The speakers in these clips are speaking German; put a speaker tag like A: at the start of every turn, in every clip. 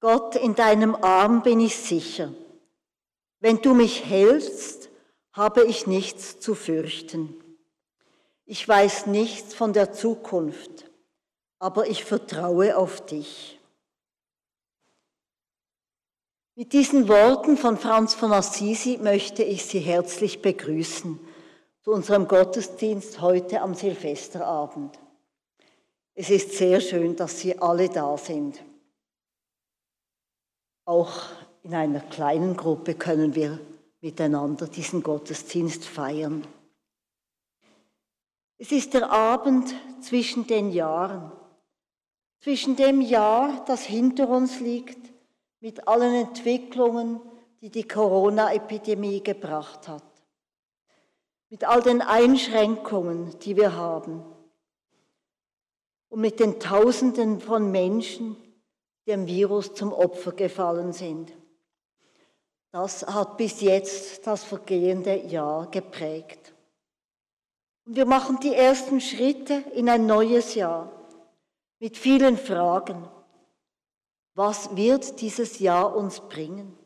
A: Gott, in deinem Arm bin ich sicher. Wenn du mich hältst, habe ich nichts zu fürchten. Ich weiß nichts von der Zukunft, aber ich vertraue auf dich. Mit diesen Worten von Franz von Assisi möchte ich Sie herzlich begrüßen zu unserem Gottesdienst heute am Silvesterabend. Es ist sehr schön, dass Sie alle da sind. Auch in einer kleinen Gruppe können wir miteinander diesen Gottesdienst feiern. Es ist der Abend zwischen den Jahren, zwischen dem Jahr, das hinter uns liegt, mit allen Entwicklungen, die die Corona-Epidemie gebracht hat, mit all den Einschränkungen, die wir haben. Und mit den Tausenden von Menschen, dem Virus zum Opfer gefallen sind. Das hat bis jetzt das vergehende Jahr geprägt. Und wir machen die ersten Schritte in ein neues Jahr mit vielen Fragen. Was wird dieses Jahr uns bringen?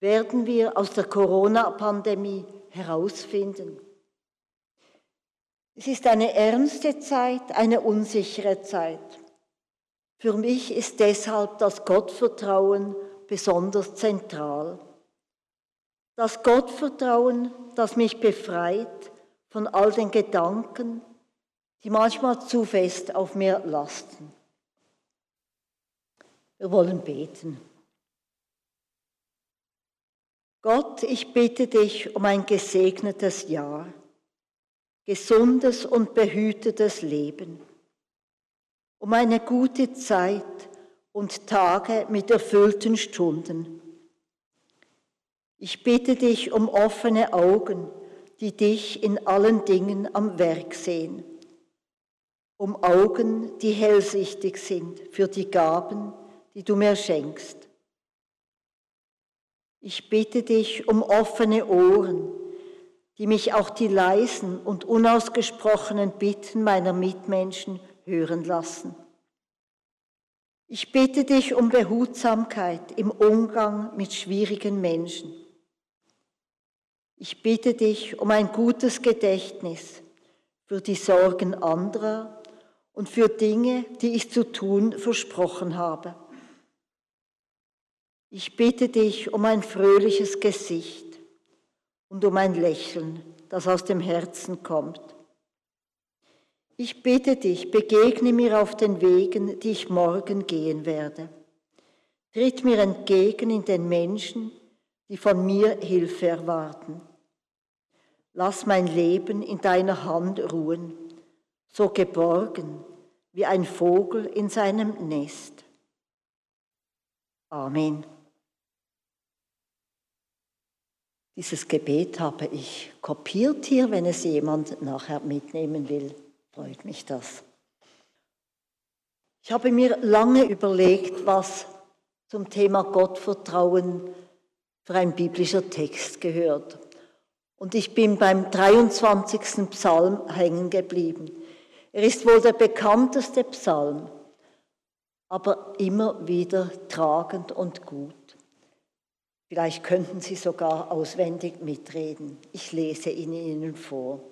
A: Werden wir aus der Corona-Pandemie herausfinden? Es ist eine ernste Zeit, eine unsichere Zeit. Für mich ist deshalb das Gottvertrauen besonders zentral. Das Gottvertrauen, das mich befreit von all den Gedanken, die manchmal zu fest auf mir lasten. Wir wollen beten. Gott, ich bitte dich um ein gesegnetes Jahr, gesundes und behütetes Leben um eine gute Zeit und Tage mit erfüllten Stunden. Ich bitte dich um offene Augen, die dich in allen Dingen am Werk sehen, um Augen, die hellsichtig sind für die Gaben, die du mir schenkst. Ich bitte dich um offene Ohren, die mich auch die leisen und unausgesprochenen Bitten meiner Mitmenschen hören lassen. Ich bitte dich um Behutsamkeit im Umgang mit schwierigen Menschen. Ich bitte dich um ein gutes Gedächtnis für die Sorgen anderer und für Dinge, die ich zu tun versprochen habe. Ich bitte dich um ein fröhliches Gesicht und um ein Lächeln, das aus dem Herzen kommt. Ich bitte dich, begegne mir auf den Wegen, die ich morgen gehen werde. Tritt mir entgegen in den Menschen, die von mir Hilfe erwarten. Lass mein Leben in deiner Hand ruhen, so geborgen wie ein Vogel in seinem Nest. Amen. Dieses Gebet habe ich kopiert hier, wenn es jemand nachher mitnehmen will freut mich das. Ich habe mir lange überlegt, was zum Thema Gottvertrauen für ein biblischer Text gehört. Und ich bin beim 23. Psalm hängen geblieben. Er ist wohl der bekannteste Psalm, aber immer wieder tragend und gut. Vielleicht könnten Sie sogar auswendig mitreden. Ich lese ihn Ihnen vor.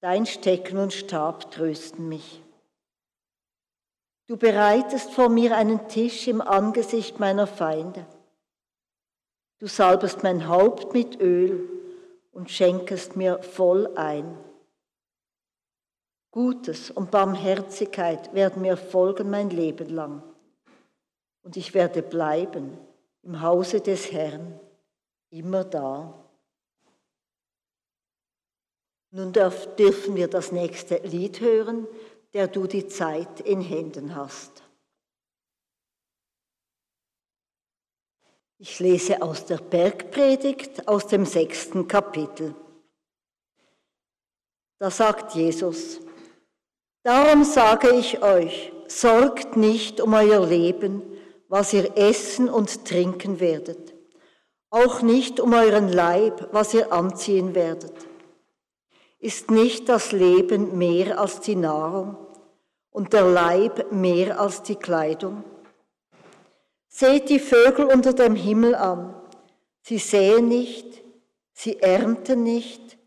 A: Dein Stecken und Stab trösten mich. Du bereitest vor mir einen Tisch im Angesicht meiner Feinde. Du salbest mein Haupt mit Öl und schenkest mir voll ein. Gutes und Barmherzigkeit werden mir folgen mein Leben lang. Und ich werde bleiben im Hause des Herrn, immer da. Nun dürfen wir das nächste Lied hören, der du die Zeit in Händen hast. Ich lese aus der Bergpredigt aus dem sechsten Kapitel. Da sagt Jesus, Darum sage ich euch, sorgt nicht um euer Leben, was ihr essen und trinken werdet, auch nicht um euren Leib, was ihr anziehen werdet. Ist nicht das Leben mehr als die Nahrung und der Leib mehr als die Kleidung? Seht die Vögel unter dem Himmel an. Sie säen nicht, sie ernten nicht,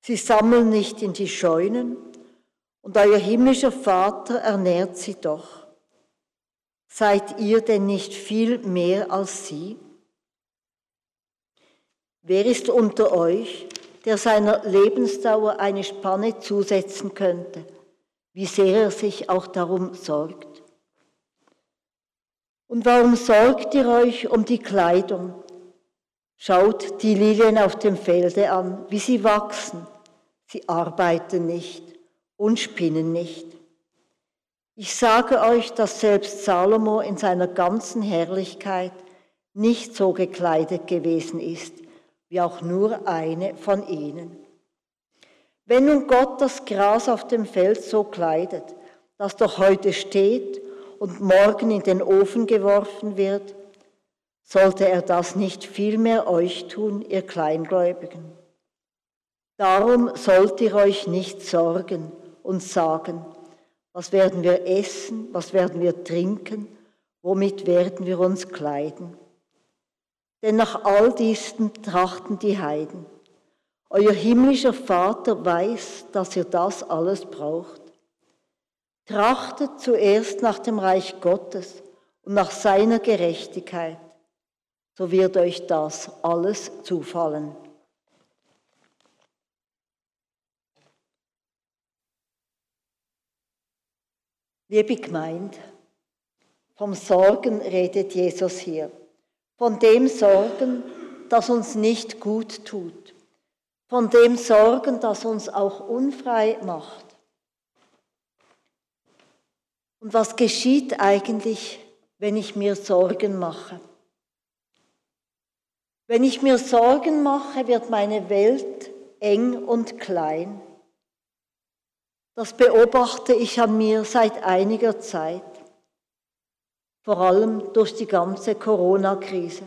A: sie sammeln nicht in die Scheunen, und euer himmlischer Vater ernährt sie doch. Seid ihr denn nicht viel mehr als sie? Wer ist unter euch, der seiner Lebensdauer eine Spanne zusetzen könnte, wie sehr er sich auch darum sorgt? Und warum sorgt ihr euch um die Kleidung? Schaut die Lilien auf dem Felde an, wie sie wachsen. Sie arbeiten nicht und spinnen nicht. Ich sage euch, dass selbst Salomo in seiner ganzen Herrlichkeit nicht so gekleidet gewesen ist, wie auch nur eine von ihnen. Wenn nun Gott das Gras auf dem Feld so kleidet, das doch heute steht und morgen in den Ofen geworfen wird, sollte er das nicht vielmehr euch tun, ihr Kleingläubigen. Darum sollt ihr euch nicht sorgen und sagen, was werden wir essen, was werden wir trinken, womit werden wir uns kleiden. Denn nach all diesen trachten die Heiden. Euer himmlischer Vater weiß, dass ihr das alles braucht. Trachtet zuerst nach dem Reich Gottes und nach seiner Gerechtigkeit, so wird euch das alles zufallen. Liebe Gemeinde, vom Sorgen redet Jesus hier. Von dem Sorgen, das uns nicht gut tut. Von dem Sorgen, das uns auch unfrei macht. Und was geschieht eigentlich, wenn ich mir Sorgen mache? Wenn ich mir Sorgen mache, wird meine Welt eng und klein. Das beobachte ich an mir seit einiger Zeit, vor allem durch die ganze Corona-Krise.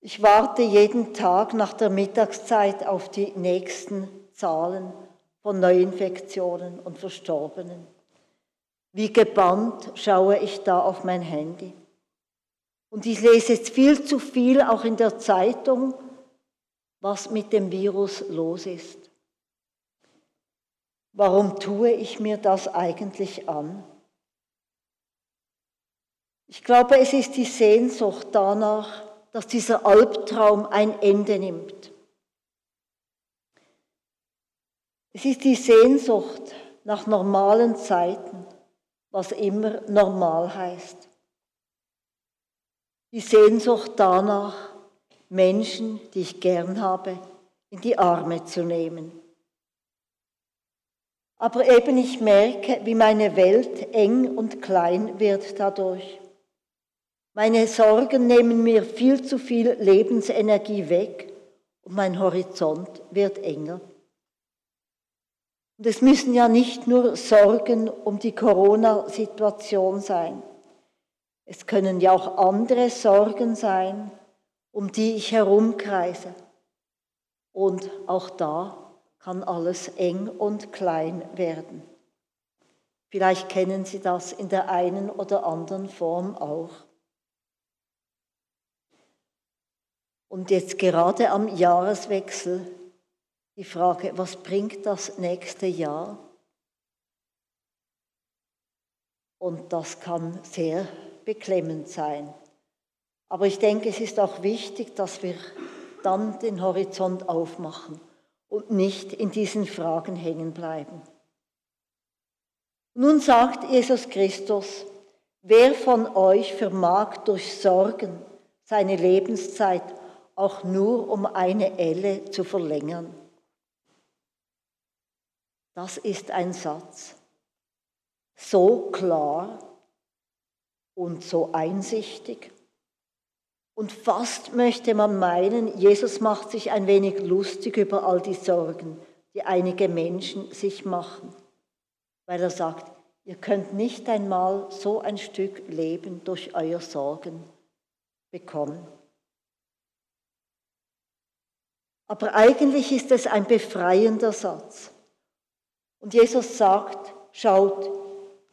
A: Ich warte jeden Tag nach der Mittagszeit auf die nächsten Zahlen von Neuinfektionen und Verstorbenen. Wie gebannt schaue ich da auf mein Handy. Und ich lese jetzt viel zu viel auch in der Zeitung, was mit dem Virus los ist. Warum tue ich mir das eigentlich an? Ich glaube, es ist die Sehnsucht danach, dass dieser Albtraum ein Ende nimmt. Es ist die Sehnsucht nach normalen Zeiten, was immer normal heißt. Die Sehnsucht danach, Menschen, die ich gern habe, in die Arme zu nehmen. Aber eben ich merke, wie meine Welt eng und klein wird dadurch. Meine Sorgen nehmen mir viel zu viel Lebensenergie weg und mein Horizont wird enger. Und es müssen ja nicht nur Sorgen um die Corona-Situation sein. Es können ja auch andere Sorgen sein, um die ich herumkreise. Und auch da kann alles eng und klein werden. Vielleicht kennen Sie das in der einen oder anderen Form auch. Und jetzt gerade am Jahreswechsel die Frage, was bringt das nächste Jahr? Und das kann sehr beklemmend sein. Aber ich denke, es ist auch wichtig, dass wir dann den Horizont aufmachen und nicht in diesen Fragen hängen bleiben. Nun sagt Jesus Christus, wer von euch vermag durch Sorgen seine Lebenszeit auch nur um eine Elle zu verlängern? Das ist ein Satz. So klar und so einsichtig. Und fast möchte man meinen, Jesus macht sich ein wenig lustig über all die Sorgen, die einige Menschen sich machen, weil er sagt, ihr könnt nicht einmal so ein Stück Leben durch euer Sorgen bekommen. Aber eigentlich ist es ein befreiender Satz. Und Jesus sagt, schaut,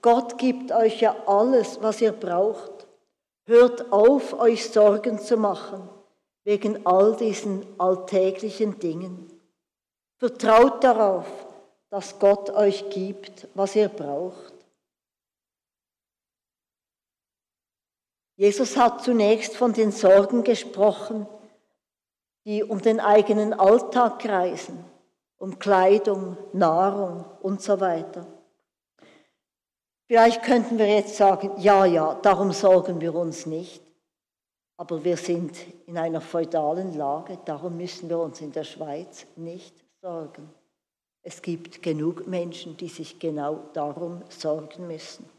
A: Gott gibt euch ja alles, was ihr braucht. Hört auf, euch Sorgen zu machen wegen all diesen alltäglichen Dingen. Vertraut darauf, dass Gott euch gibt, was ihr braucht. Jesus hat zunächst von den Sorgen gesprochen, die um den eigenen Alltag kreisen, um Kleidung, Nahrung und so weiter. Vielleicht könnten wir jetzt sagen, ja, ja, darum sorgen wir uns nicht. Aber wir sind in einer feudalen Lage, darum müssen wir uns in der Schweiz nicht sorgen. Es gibt genug Menschen, die sich genau darum sorgen müssen.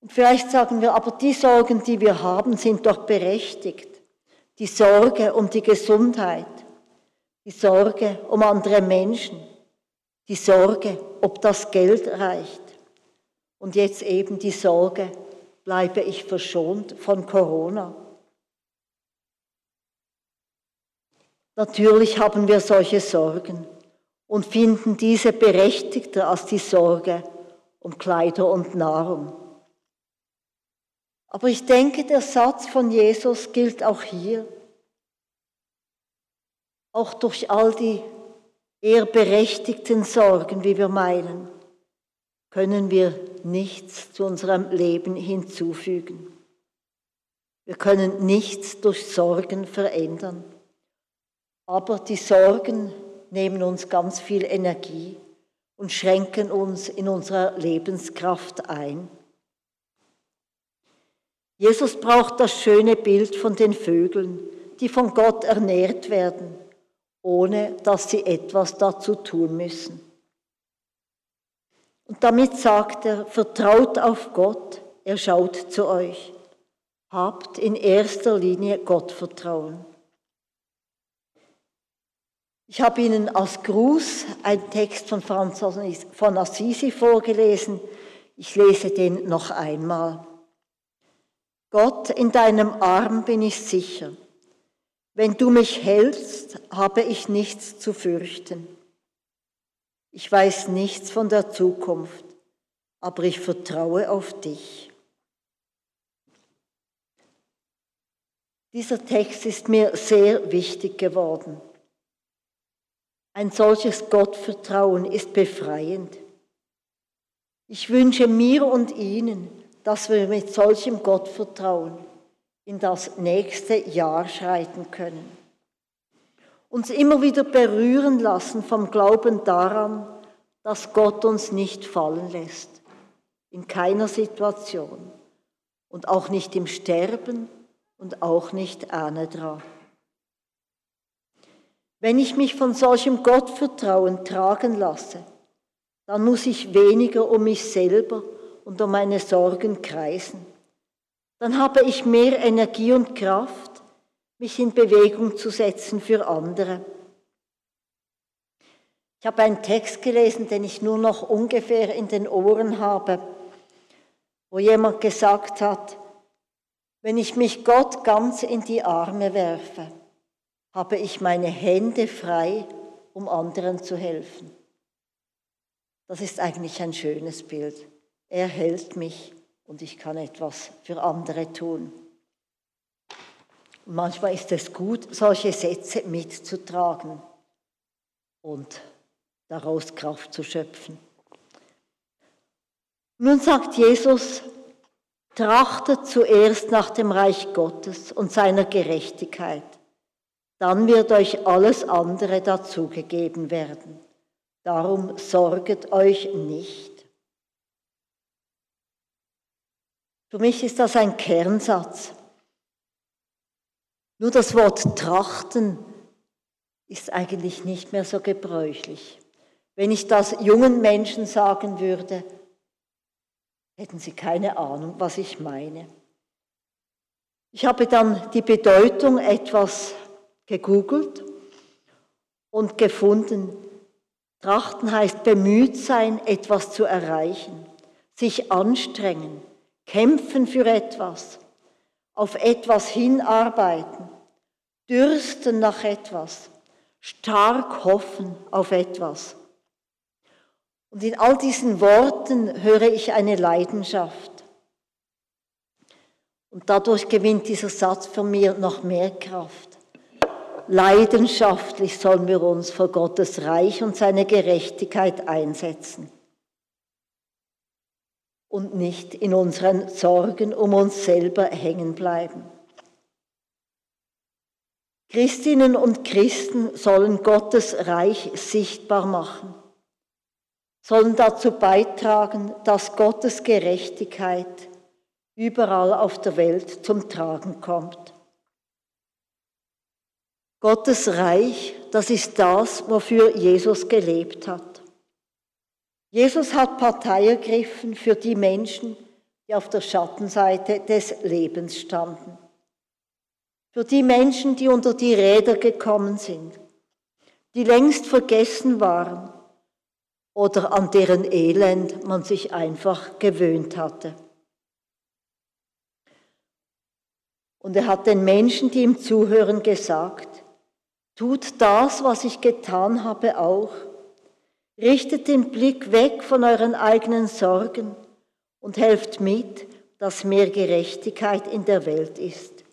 A: Und vielleicht sagen wir, aber die Sorgen, die wir haben, sind doch berechtigt. Die Sorge um die Gesundheit, die Sorge um andere Menschen, die Sorge, ob das Geld reicht, und jetzt eben die Sorge, bleibe ich verschont von Corona? Natürlich haben wir solche Sorgen und finden diese berechtigter als die Sorge um Kleider und Nahrung. Aber ich denke, der Satz von Jesus gilt auch hier. Auch durch all die eher berechtigten Sorgen, wie wir meinen können wir nichts zu unserem Leben hinzufügen. Wir können nichts durch Sorgen verändern. Aber die Sorgen nehmen uns ganz viel Energie und schränken uns in unserer Lebenskraft ein. Jesus braucht das schöne Bild von den Vögeln, die von Gott ernährt werden, ohne dass sie etwas dazu tun müssen. Und damit sagt er, vertraut auf Gott, er schaut zu euch. Habt in erster Linie Gottvertrauen. Ich habe Ihnen als Gruß einen Text von Franz von Assisi vorgelesen. Ich lese den noch einmal. Gott, in deinem Arm bin ich sicher. Wenn du mich hältst, habe ich nichts zu fürchten. Ich weiß nichts von der Zukunft, aber ich vertraue auf dich. Dieser Text ist mir sehr wichtig geworden. Ein solches Gottvertrauen ist befreiend. Ich wünsche mir und Ihnen, dass wir mit solchem Gottvertrauen in das nächste Jahr schreiten können uns immer wieder berühren lassen vom Glauben daran, dass Gott uns nicht fallen lässt, in keiner Situation und auch nicht im Sterben und auch nicht Anedra. Wenn ich mich von solchem Gottvertrauen tragen lasse, dann muss ich weniger um mich selber und um meine Sorgen kreisen. Dann habe ich mehr Energie und Kraft, mich in Bewegung zu setzen für andere. Ich habe einen Text gelesen, den ich nur noch ungefähr in den Ohren habe, wo jemand gesagt hat, wenn ich mich Gott ganz in die Arme werfe, habe ich meine Hände frei, um anderen zu helfen. Das ist eigentlich ein schönes Bild. Er hält mich und ich kann etwas für andere tun. Manchmal ist es gut, solche Sätze mitzutragen und daraus Kraft zu schöpfen. Nun sagt Jesus, trachtet zuerst nach dem Reich Gottes und seiner Gerechtigkeit, dann wird euch alles andere dazugegeben werden. Darum sorget euch nicht. Für mich ist das ein Kernsatz. Nur das Wort trachten ist eigentlich nicht mehr so gebräuchlich. Wenn ich das jungen Menschen sagen würde, hätten sie keine Ahnung, was ich meine. Ich habe dann die Bedeutung etwas gegoogelt und gefunden, Trachten heißt bemüht sein, etwas zu erreichen, sich anstrengen, kämpfen für etwas, auf etwas hinarbeiten, dürsten nach etwas, stark hoffen auf etwas. Und in all diesen Worten höre ich eine Leidenschaft. Und dadurch gewinnt dieser Satz für mir noch mehr Kraft. Leidenschaftlich sollen wir uns vor Gottes Reich und seine Gerechtigkeit einsetzen. Und nicht in unseren Sorgen um uns selber hängen bleiben. Christinnen und Christen sollen Gottes Reich sichtbar machen, sollen dazu beitragen, dass Gottes Gerechtigkeit überall auf der Welt zum Tragen kommt. Gottes Reich, das ist das, wofür Jesus gelebt hat. Jesus hat Partei ergriffen für die Menschen, die auf der Schattenseite des Lebens standen. Für die Menschen, die unter die Räder gekommen sind, die längst vergessen waren oder an deren Elend man sich einfach gewöhnt hatte. Und er hat den Menschen, die ihm zuhören, gesagt, tut das, was ich getan habe, auch. Richtet den Blick weg von euren eigenen Sorgen und helft mit, dass mehr Gerechtigkeit in der Welt ist.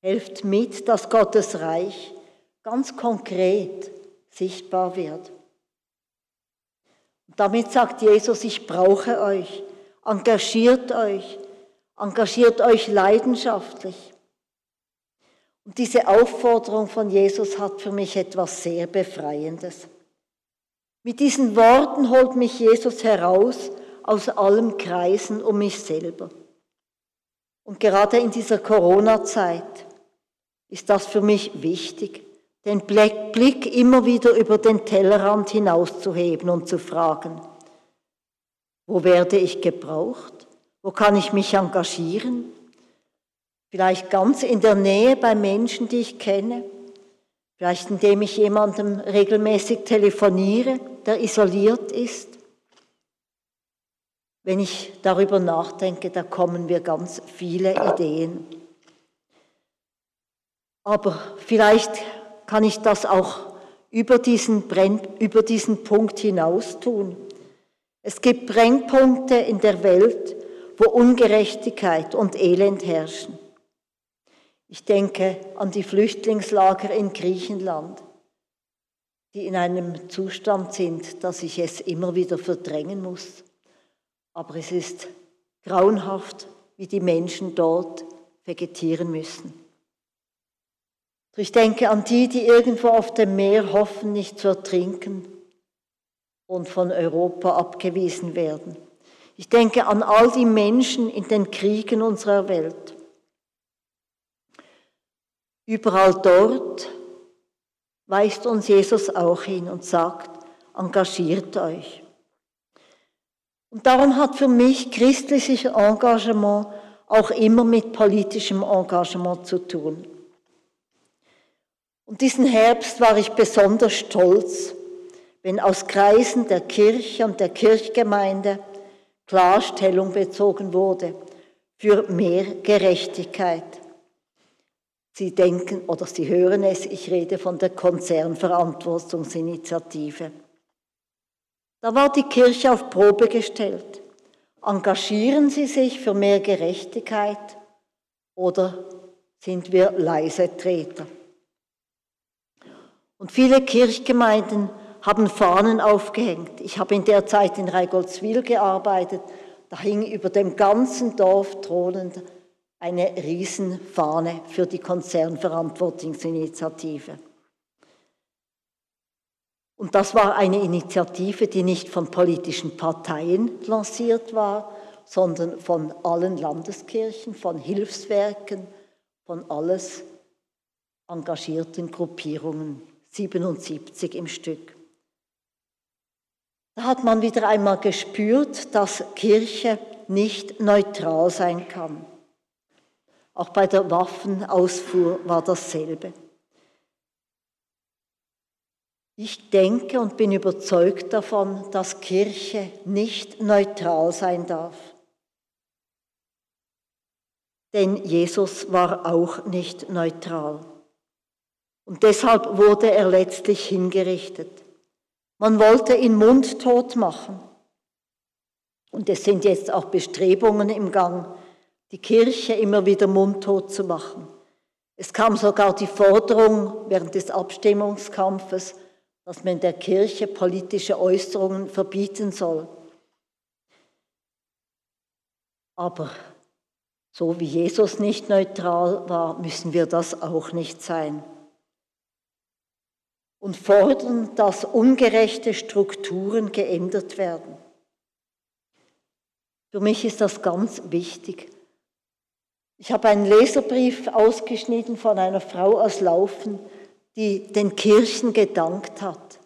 A: Helft mit, dass Gottes Reich ganz konkret sichtbar wird. Und damit sagt Jesus, ich brauche euch, engagiert euch, Engagiert euch leidenschaftlich. Und diese Aufforderung von Jesus hat für mich etwas sehr Befreiendes. Mit diesen Worten holt mich Jesus heraus aus allem Kreisen um mich selber. Und gerade in dieser Corona-Zeit ist das für mich wichtig, den Blick immer wieder über den Tellerrand hinauszuheben und zu fragen, wo werde ich gebraucht? Wo kann ich mich engagieren? Vielleicht ganz in der Nähe bei Menschen, die ich kenne. Vielleicht indem ich jemandem regelmäßig telefoniere, der isoliert ist. Wenn ich darüber nachdenke, da kommen mir ganz viele Ideen. Aber vielleicht kann ich das auch über diesen, Brenn, über diesen Punkt hinaus tun. Es gibt Brennpunkte in der Welt, wo Ungerechtigkeit und Elend herrschen. Ich denke an die Flüchtlingslager in Griechenland, die in einem Zustand sind, dass ich es immer wieder verdrängen muss. Aber es ist grauenhaft, wie die Menschen dort vegetieren müssen. Ich denke an die, die irgendwo auf dem Meer hoffen, nicht zu ertrinken und von Europa abgewiesen werden. Ich denke an all die Menschen in den Kriegen unserer Welt. Überall dort weist uns Jesus auch hin und sagt, engagiert euch. Und darum hat für mich christliches Engagement auch immer mit politischem Engagement zu tun. Und diesen Herbst war ich besonders stolz, wenn aus Kreisen der Kirche und der Kirchgemeinde Klarstellung bezogen wurde für mehr Gerechtigkeit. Sie denken oder Sie hören es, ich rede von der Konzernverantwortungsinitiative. Da war die Kirche auf Probe gestellt. Engagieren Sie sich für mehr Gerechtigkeit oder sind wir leise Treter? Und viele Kirchgemeinden haben Fahnen aufgehängt. Ich habe in der Zeit in Reigoldswil gearbeitet. Da hing über dem ganzen Dorf thronend eine Riesenfahne für die Konzernverantwortungsinitiative. Und das war eine Initiative, die nicht von politischen Parteien lanciert war, sondern von allen Landeskirchen, von Hilfswerken, von alles engagierten Gruppierungen, 77 im Stück. Da hat man wieder einmal gespürt, dass Kirche nicht neutral sein kann. Auch bei der Waffenausfuhr war dasselbe. Ich denke und bin überzeugt davon, dass Kirche nicht neutral sein darf. Denn Jesus war auch nicht neutral. Und deshalb wurde er letztlich hingerichtet. Man wollte ihn mundtot machen. Und es sind jetzt auch Bestrebungen im Gang, die Kirche immer wieder mundtot zu machen. Es kam sogar die Forderung während des Abstimmungskampfes, dass man der Kirche politische Äußerungen verbieten soll. Aber so wie Jesus nicht neutral war, müssen wir das auch nicht sein. Und fordern, dass ungerechte Strukturen geändert werden. Für mich ist das ganz wichtig. Ich habe einen Leserbrief ausgeschnitten von einer Frau aus Laufen, die den Kirchen gedankt hat,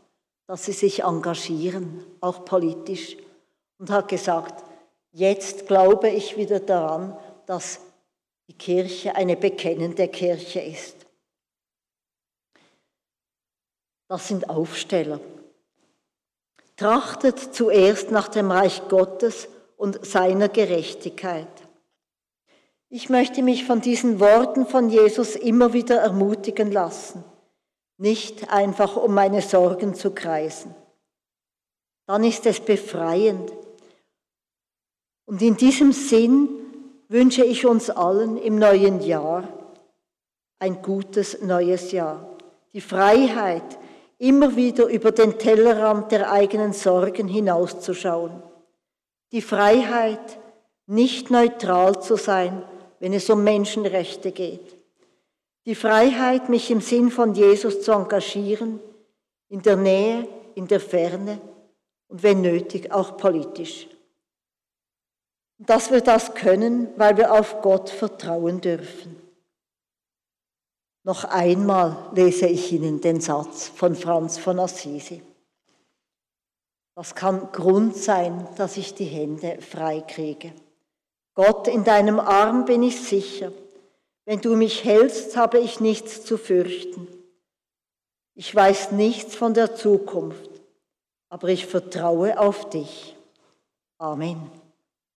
A: dass sie sich engagieren, auch politisch, und hat gesagt, jetzt glaube ich wieder daran, dass die Kirche eine bekennende Kirche ist. Das sind Aufsteller. Trachtet zuerst nach dem Reich Gottes und seiner Gerechtigkeit. Ich möchte mich von diesen Worten von Jesus immer wieder ermutigen lassen nicht einfach um meine Sorgen zu kreisen. Dann ist es befreiend. Und in diesem Sinn wünsche ich uns allen im neuen Jahr ein gutes neues Jahr. Die Freiheit, immer wieder über den Tellerrand der eigenen Sorgen hinauszuschauen. Die Freiheit, nicht neutral zu sein, wenn es um Menschenrechte geht die Freiheit, mich im Sinn von Jesus zu engagieren, in der Nähe, in der Ferne und wenn nötig auch politisch. Dass wir das können, weil wir auf Gott vertrauen dürfen. Noch einmal lese ich Ihnen den Satz von Franz von Assisi. Das kann Grund sein, dass ich die Hände frei kriege. Gott, in deinem Arm bin ich sicher. Wenn du mich hältst, habe ich nichts zu fürchten. Ich weiß nichts von der Zukunft, aber ich vertraue auf dich. Amen.